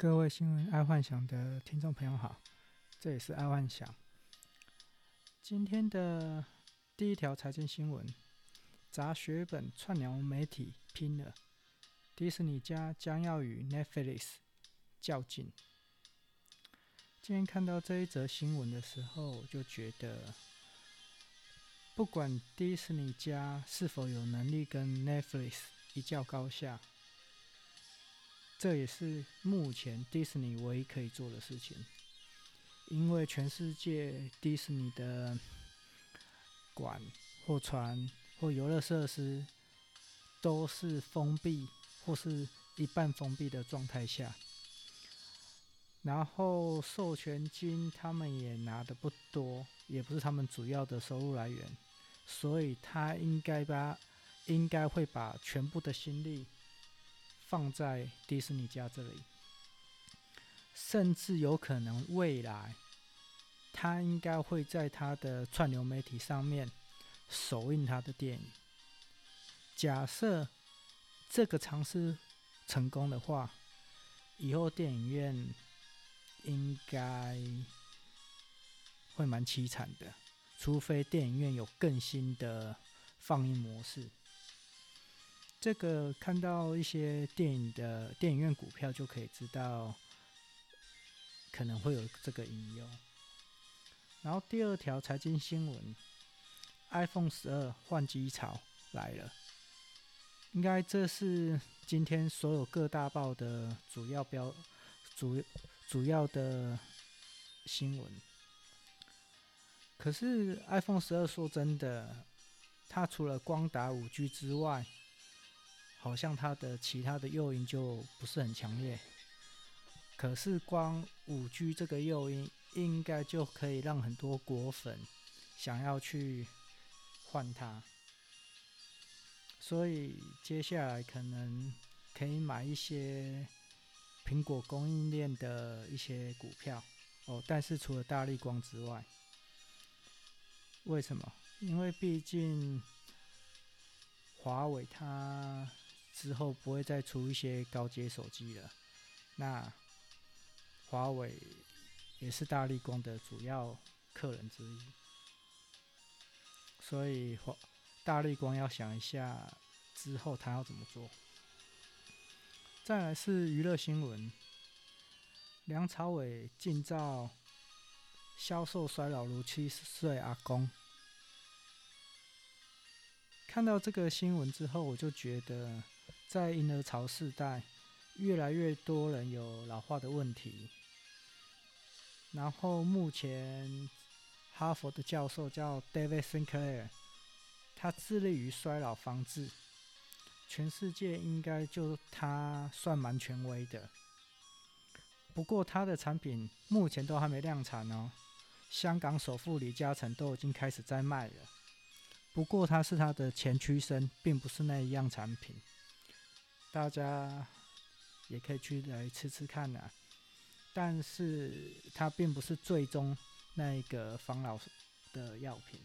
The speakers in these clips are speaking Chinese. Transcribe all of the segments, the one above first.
各位新闻爱幻想的听众朋友好，这里是爱幻想。今天的第一条财经新闻：砸血本串流媒体拼了，迪士尼家将要与 Netflix 较劲。今天看到这一则新闻的时候，我就觉得，不管迪士尼家是否有能力跟 Netflix 一较高下。这也是目前迪士尼唯一可以做的事情，因为全世界迪士尼的馆或船或游乐设施都是封闭或是一半封闭的状态下，然后授权金他们也拿的不多，也不是他们主要的收入来源，所以他应该把应该会把全部的心力。放在迪士尼家这里，甚至有可能未来，他应该会在他的串流媒体上面首映他的电影。假设这个尝试成功的话，以后电影院应该会蛮凄惨的，除非电影院有更新的放映模式。这个看到一些电影的电影院股票就可以知道，可能会有这个隐忧。然后第二条财经新闻，iPhone 十二换机潮来了，应该这是今天所有各大报的主要标主主要的新闻。可是 iPhone 十二说真的，它除了光达五 G 之外，好像它的其他的诱因就不是很强烈，可是光五 G 这个诱因应该就可以让很多果粉想要去换它，所以接下来可能可以买一些苹果供应链的一些股票哦。但是除了大立光之外，为什么？因为毕竟华为它。之后不会再出一些高阶手机了。那华为也是大力光的主要客人之一，所以华大力光要想一下之后他要怎么做。再来是娱乐新闻，梁朝伟近照消瘦衰老如七十岁阿公。看到这个新闻之后，我就觉得。在婴儿潮世代，越来越多人有老化的问题。然后目前，哈佛的教授叫 David Sinclair，他致力于衰老防治，全世界应该就他算蛮权威的。不过他的产品目前都还没量产哦。香港首富李嘉诚都已经开始在卖了。不过他是他的前驱生，并不是那一样产品。大家也可以去来吃吃看呐，但是它并不是最终那一个防老的药品，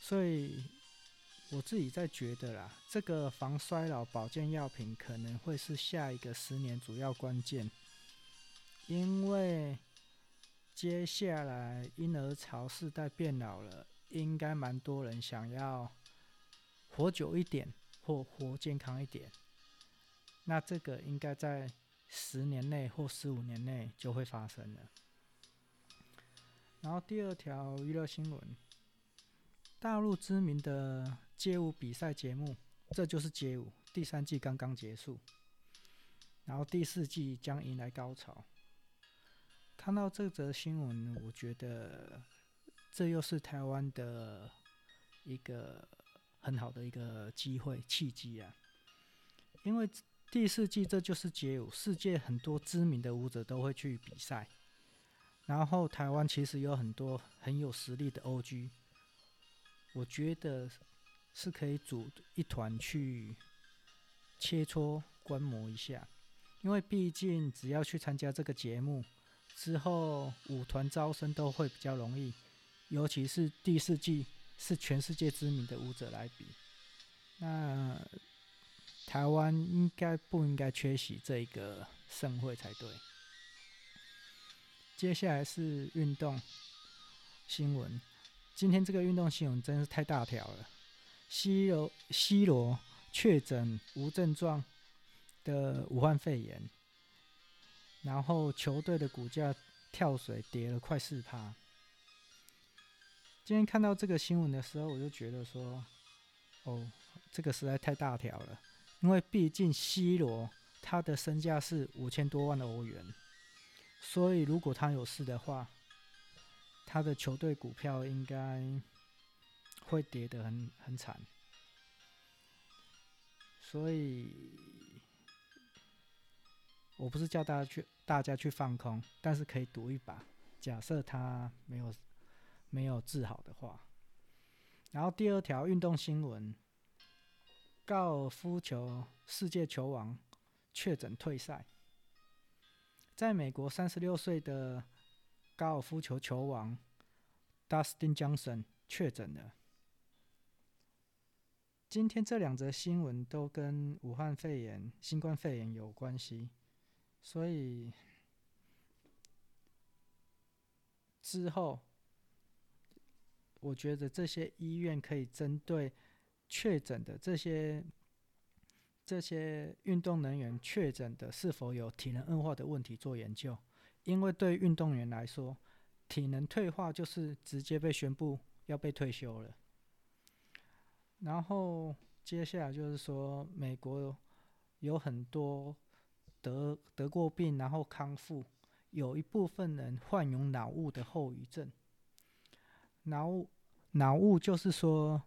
所以我自己在觉得啦，这个防衰老保健药品可能会是下一个十年主要关键，因为接下来婴儿潮世代变老了，应该蛮多人想要活久一点。或活健康一点，那这个应该在十年内或十五年内就会发生了。然后第二条娱乐新闻，大陆知名的街舞比赛节目《这就是街舞》第三季刚刚结束，然后第四季将迎来高潮。看到这则新闻，我觉得这又是台湾的一个。很好的一个机会契机啊！因为第四季这就是街舞，世界很多知名的舞者都会去比赛。然后台湾其实有很多很有实力的 OG，我觉得是可以组一团去切磋观摩一下。因为毕竟只要去参加这个节目之后，舞团招生都会比较容易，尤其是第四季。是全世界知名的舞者来比，那台湾应该不应该缺席这一个盛会才对。接下来是运动新闻，今天这个运动新闻真是太大条了。C 罗 C 罗确诊无症状的武汉肺炎，然后球队的股价跳水跌了快四趴。今天看到这个新闻的时候，我就觉得说，哦，这个实在太大条了，因为毕竟 C 罗他的身价是五千多万的欧元。所以，如果他有事的话，他的球队股票应该会跌得很很惨。所以，我不是叫大家去大家去放空，但是可以赌一把。假设他没有没有治好的话，然后第二条运动新闻：高尔夫球世界球王确诊退赛。在美国，三十六岁的高尔夫球球王 Dustin Johnson 确诊了。今天这两则新闻都跟武汉肺炎、新冠肺炎有关系，所以之后我觉得这些医院可以针对确诊的这些。这些运动人员确诊的是否有体能恶化的问题做研究，因为对运动员来说，体能退化就是直接被宣布要被退休了。然后接下来就是说，美国有很多得得过病然后康复，有一部分人患有脑雾的后遗症。脑脑雾就是说。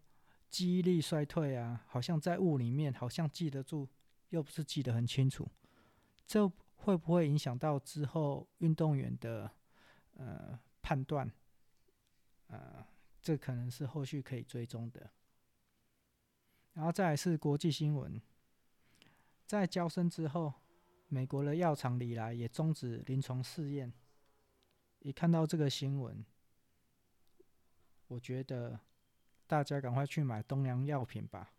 记忆力衰退啊，好像在雾里面，好像记得住，又不是记得很清楚，这会不会影响到之后运动员的呃判断？呃，这可能是后续可以追踪的。然后再是国际新闻，在交生之后，美国的药厂礼来也终止临床试验。一看到这个新闻，我觉得。大家赶快去买东洋药品吧，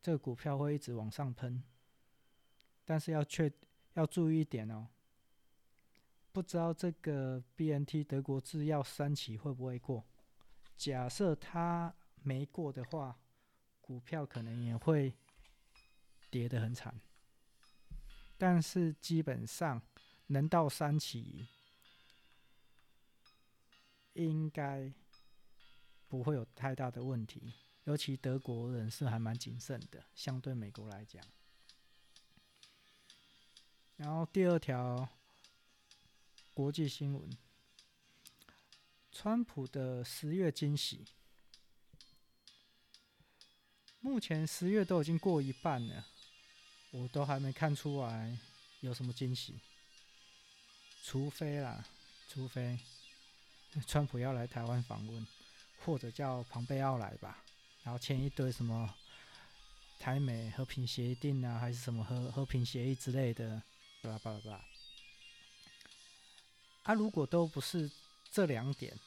这个股票会一直往上喷。但是要确要注意一点哦，不知道这个 BNT 德国制药三期会不会过？假设它没过的话，股票可能也会跌得很惨。但是基本上能到三期，应该。不会有太大的问题，尤其德国人是还蛮谨慎的，相对美国来讲。然后第二条国际新闻：川普的十月惊喜。目前十月都已经过一半了，我都还没看出来有什么惊喜。除非啦，除非川普要来台湾访问。或者叫庞贝奥来吧，然后签一堆什么台美和平协定啊，还是什么和和平协议之类的，巴拉巴拉巴拉。啊，如果都不是这两点，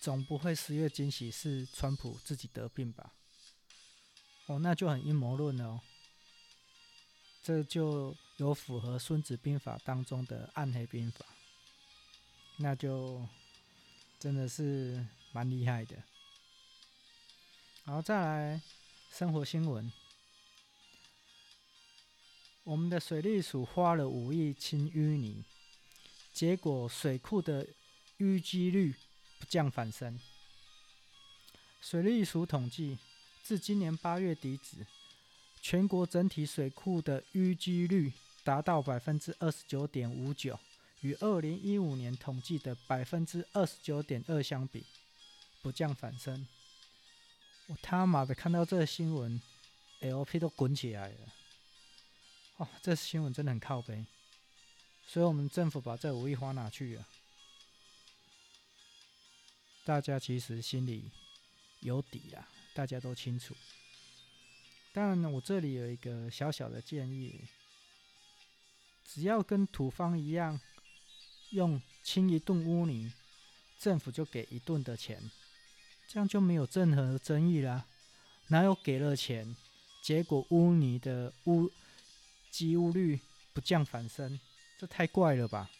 总不会十月惊喜是川普自己得病吧？哦，那就很阴谋论哦。这就有符合《孙子兵法》当中的暗黑兵法，那就真的是。蛮厉害的，好，再来生活新闻。我们的水利署花了五亿清淤泥，结果水库的淤积率不降反升。水利署统计，至今年八月底止，全国整体水库的淤积率达到百分之二十九点五九，与二零一五年统计的百分之二十九点二相比。不降反升，我他妈的看到这个新闻，LP 都滚起来了。哦，这新闻真的很靠北，所以我们政府把这五亿花哪去了？大家其实心里有底啊，大家都清楚。但我这里有一个小小的建议，只要跟土方一样，用清一顿污泥，政府就给一顿的钱。这样就没有任何争议啦，哪有给了钱结果污泥的污积污率不降反升，这太怪了吧？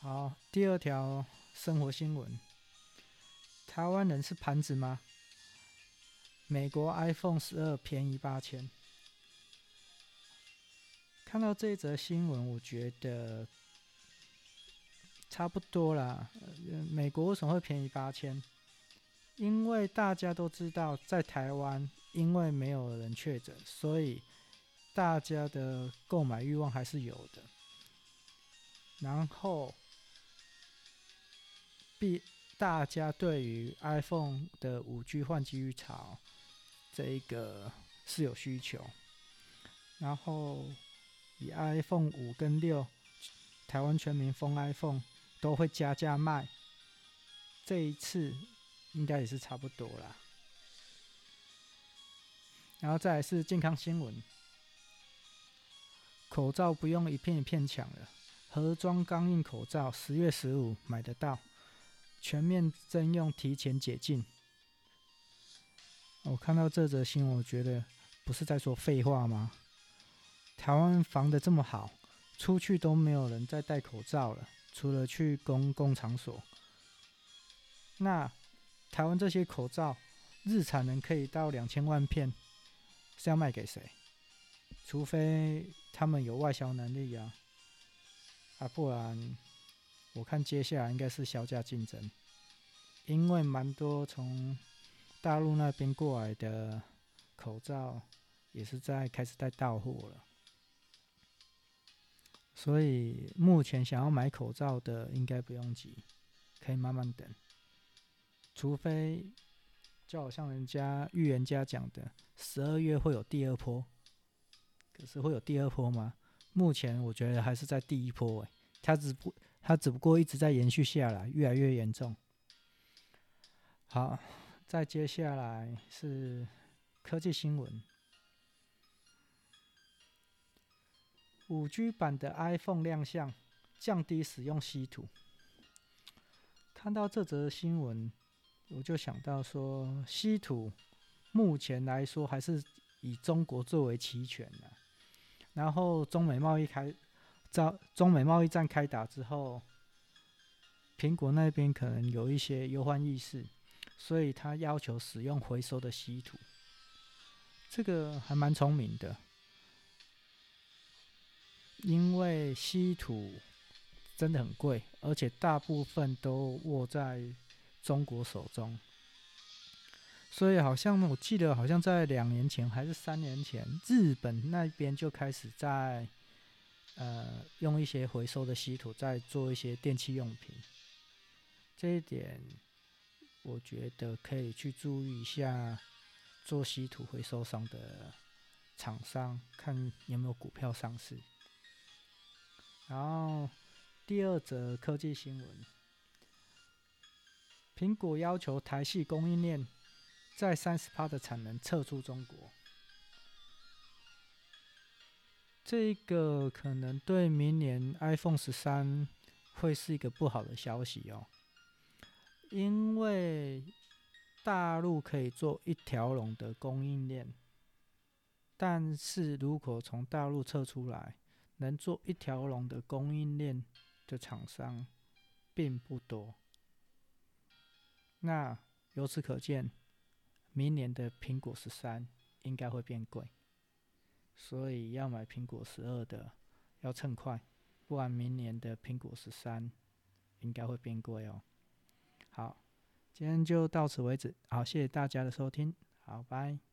好，第二条生活新闻：台湾人是盘子吗？美国 iPhone 十二便宜八千。看到这则新闻，我觉得差不多啦。美国为什么会便宜八千？因为大家都知道，在台湾，因为没有人确诊，所以大家的购买欲望还是有的。然后，必大家对于 iPhone 的五 G 换机潮，这一个是有需求。然后。以 iPhone 五跟六，台湾全民封 iPhone 都会加价卖，这一次应该也是差不多啦。然后再来是健康新闻，口罩不用一片一片抢了，盒装钢印口罩十月十五买得到，全面征用提前解禁。我看到这则新闻，我觉得不是在说废话吗？台湾防得这么好，出去都没有人再戴口罩了，除了去公共场所。那台湾这些口罩日产能可以到两千万片，是要卖给谁？除非他们有外销能力啊，啊，不然我看接下来应该是削价竞争，因为蛮多从大陆那边过来的口罩也是在开始在到货了。所以目前想要买口罩的应该不用急，可以慢慢等。除非就好像人家预言家讲的，十二月会有第二波。可是会有第二波吗？目前我觉得还是在第一波，哎，它只不它只不过一直在延续下来，越来越严重。好，再接下来是科技新闻。五 G 版的 iPhone 亮相，降低使用稀土。看到这则新闻，我就想到说，稀土目前来说还是以中国最为齐全的。然后中美贸易开，在中美贸易战开打之后，苹果那边可能有一些忧患意识，所以他要求使用回收的稀土。这个还蛮聪明的。因为稀土真的很贵，而且大部分都握在中国手中，所以好像我记得，好像在两年前还是三年前，日本那边就开始在呃用一些回收的稀土在做一些电器用品。这一点我觉得可以去注意一下，做稀土回收商的厂商，看有没有股票上市。然后，第二则科技新闻：苹果要求台系供应链在三十趴的产能撤出中国。这个可能对明年 iPhone 十三会是一个不好的消息哦，因为大陆可以做一条龙的供应链，但是如果从大陆撤出来，能做一条龙的供应链的厂商并不多，那由此可见，明年的苹果十三应该会变贵，所以要买苹果十二的要趁快，不然明年的苹果十三应该会变贵哦。好，今天就到此为止，好，谢谢大家的收听，好，拜。